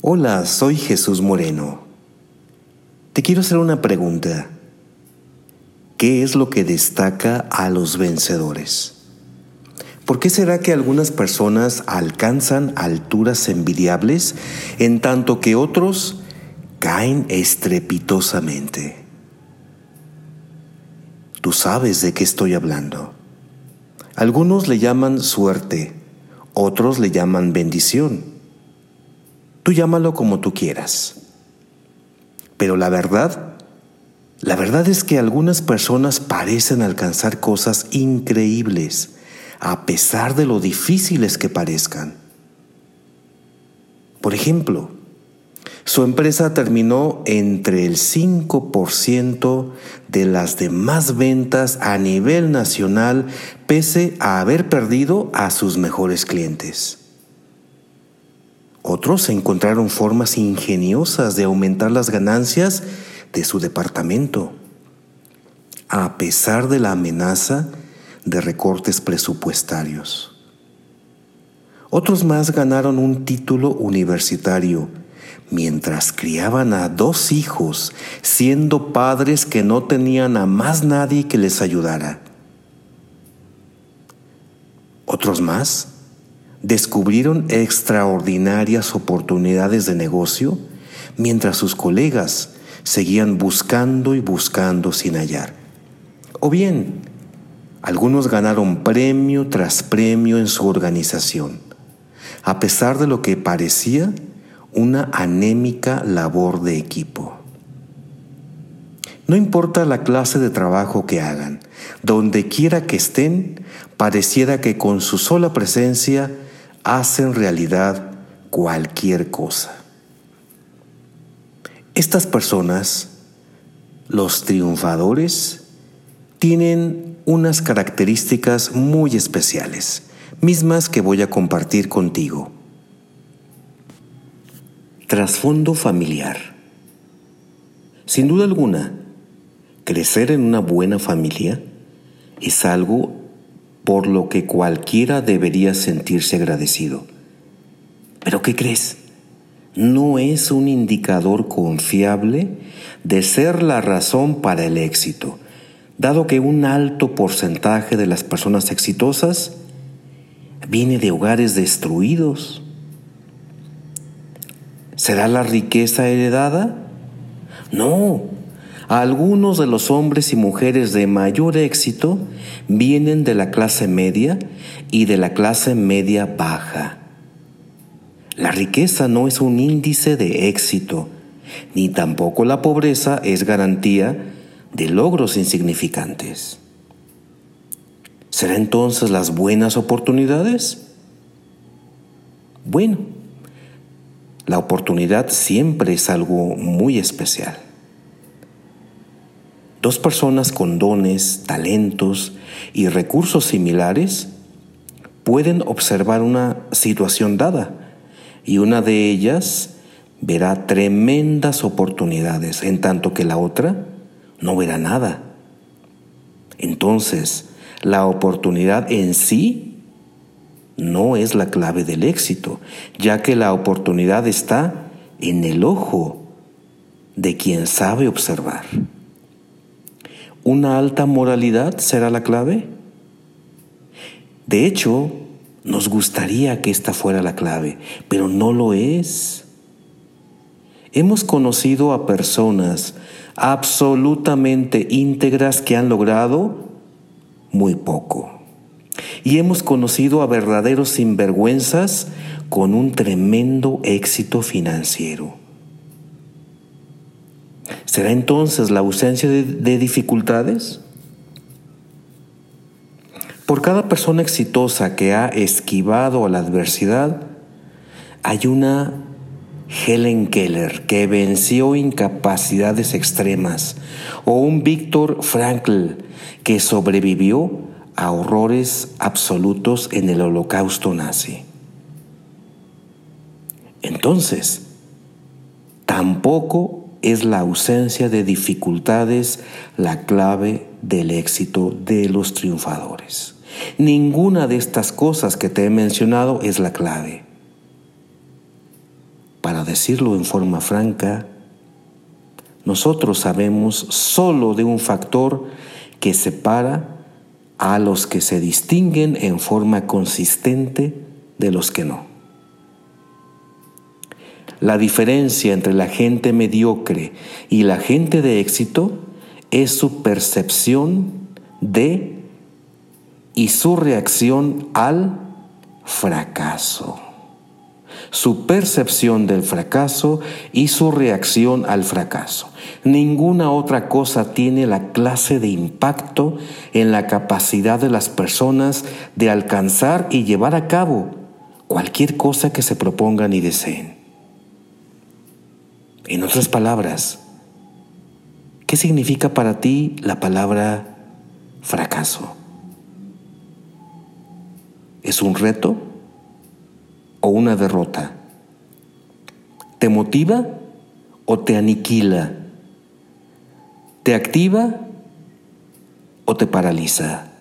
Hola, soy Jesús Moreno. Te quiero hacer una pregunta. ¿Qué es lo que destaca a los vencedores? ¿Por qué será que algunas personas alcanzan alturas envidiables en tanto que otros caen estrepitosamente? Tú sabes de qué estoy hablando. Algunos le llaman suerte, otros le llaman bendición Tú llámalo como tú quieras. Pero la verdad, la verdad es que algunas personas parecen alcanzar cosas increíbles, a pesar de lo difíciles que parezcan. Por ejemplo, su empresa terminó entre el 5% de las demás ventas a nivel nacional pese a haber perdido a sus mejores clientes. Otros encontraron formas ingeniosas de aumentar las ganancias de su departamento, a pesar de la amenaza de recortes presupuestarios. Otros más ganaron un título universitario mientras criaban a dos hijos, siendo padres que no tenían a más nadie que les ayudara. Otros más descubrieron extraordinarias oportunidades de negocio mientras sus colegas seguían buscando y buscando sin hallar. O bien, algunos ganaron premio tras premio en su organización, a pesar de lo que parecía una anémica labor de equipo. No importa la clase de trabajo que hagan, donde quiera que estén, pareciera que con su sola presencia hacen realidad cualquier cosa. Estas personas, los triunfadores, tienen unas características muy especiales, mismas que voy a compartir contigo. Trasfondo familiar. Sin duda alguna, crecer en una buena familia es algo por lo que cualquiera debería sentirse agradecido. Pero ¿qué crees? No es un indicador confiable de ser la razón para el éxito, dado que un alto porcentaje de las personas exitosas viene de hogares destruidos. ¿Será la riqueza heredada? No, algunos de los hombres y mujeres de mayor éxito vienen de la clase media y de la clase media baja. La riqueza no es un índice de éxito, ni tampoco la pobreza es garantía de logros insignificantes. ¿Será entonces las buenas oportunidades? Bueno, la oportunidad siempre es algo muy especial. Dos personas con dones, talentos y recursos similares pueden observar una situación dada y una de ellas verá tremendas oportunidades, en tanto que la otra no verá nada. Entonces, la oportunidad en sí no es la clave del éxito, ya que la oportunidad está en el ojo de quien sabe observar. ¿Una alta moralidad será la clave? De hecho, nos gustaría que esta fuera la clave, pero no lo es. Hemos conocido a personas absolutamente íntegras que han logrado muy poco. Y hemos conocido a verdaderos sinvergüenzas con un tremendo éxito financiero. ¿Será entonces la ausencia de, dificultades? Por cada persona exitosa que ha esquivado a la adversidad, hay una Helen Keller que venció incapacidades extremas o un Víctor Frankl que sobrevivió a horrores absolutos en el holocausto nazi. Entonces, tampoco es la ausencia de dificultades la clave del éxito de los triunfadores. Ninguna de estas cosas que te he mencionado es la clave. para decirlo en forma franca, nosotros sabemos solo de un factor que separa a los que se distinguen en forma consistente de los que no. La diferencia entre la gente mediocre y la gente de éxito es su percepción de y su reacción al fracaso su percepción del fracaso y su reacción al fracaso. Ninguna otra cosa tiene la clase de impacto en la capacidad de las personas de alcanzar y llevar a cabo cualquier cosa que se propongan y deseen. En otras palabras, ¿qué significa para ti la palabra fracaso? ¿Es un reto? o una derrota? ¿Te motiva o te aniquila? ¿Te activa o te paraliza?